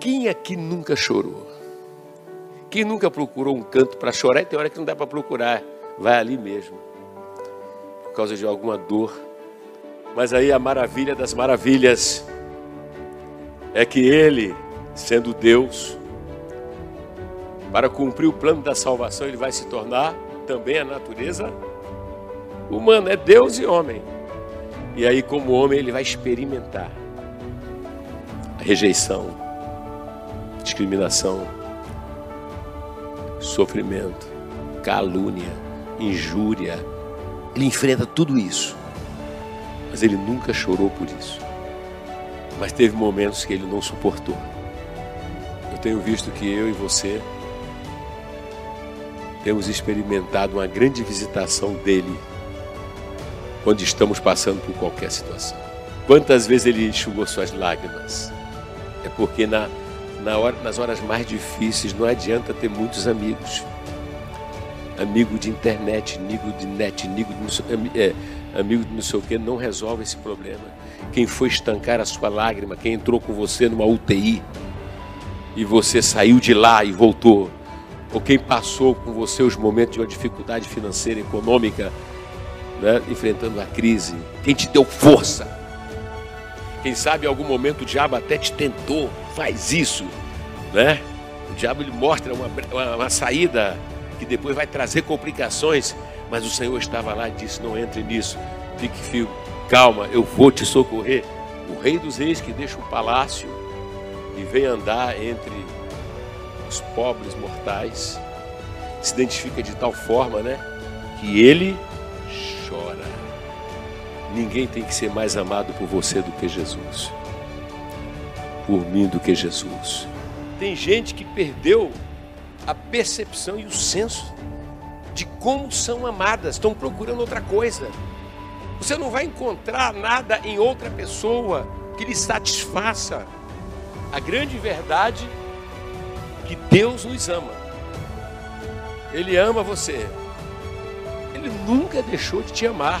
Quem aqui nunca chorou? Quem nunca procurou um canto para chorar? E tem hora que não dá para procurar, vai ali mesmo, por causa de alguma dor. Mas aí a maravilha das maravilhas é que Ele, sendo Deus, para cumprir o plano da salvação, Ele vai se tornar também a natureza humana, é Deus e homem. E aí, como homem, Ele vai experimentar a rejeição, discriminação, sofrimento, calúnia, injúria. Ele enfrenta tudo isso. Mas ele nunca chorou por isso. Mas teve momentos que ele não suportou. Eu tenho visto que eu e você temos experimentado uma grande visitação dele quando estamos passando por qualquer situação. Quantas vezes ele enxugou suas lágrimas? É porque na na hora, nas horas mais difíceis, não adianta ter muitos amigos. Amigo de internet, amigo de net, amigo de, é, amigo de não sei o que, não resolve esse problema. Quem foi estancar a sua lágrima, quem entrou com você numa UTI e você saiu de lá e voltou, ou quem passou com você os momentos de uma dificuldade financeira, econômica, né, enfrentando a crise, quem te deu força quem sabe em algum momento o diabo até te tentou, faz isso, né? O diabo ele mostra uma, uma, uma saída que depois vai trazer complicações, mas o Senhor estava lá e disse: Não entre nisso, fique fio, calma, eu vou te socorrer. O Rei dos Reis que deixa o palácio e vem andar entre os pobres mortais, se identifica de tal forma, né? Que ele. Ninguém tem que ser mais amado por você do que Jesus. Por mim do que Jesus. Tem gente que perdeu a percepção e o senso de como são amadas, estão procurando outra coisa. Você não vai encontrar nada em outra pessoa que lhe satisfaça. A grande verdade é que Deus nos ama. Ele ama você. Ele nunca deixou de te amar.